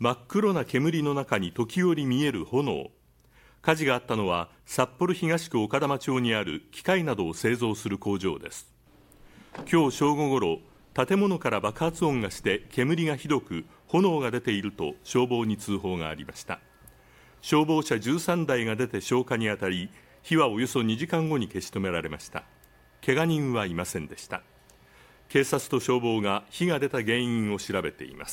真っ黒な煙の中に時折見える炎。火事があったのは札幌東区岡玉町にある機械などを製造する工場です。今日正午ごろ建物から爆発音がして煙がひどく炎が出ていると消防に通報がありました。消防車13台が出て消火にあたり火はおよそ2時間後に消し止められました。けが人はいませんでした。警察と消防が火が出た原因を調べています。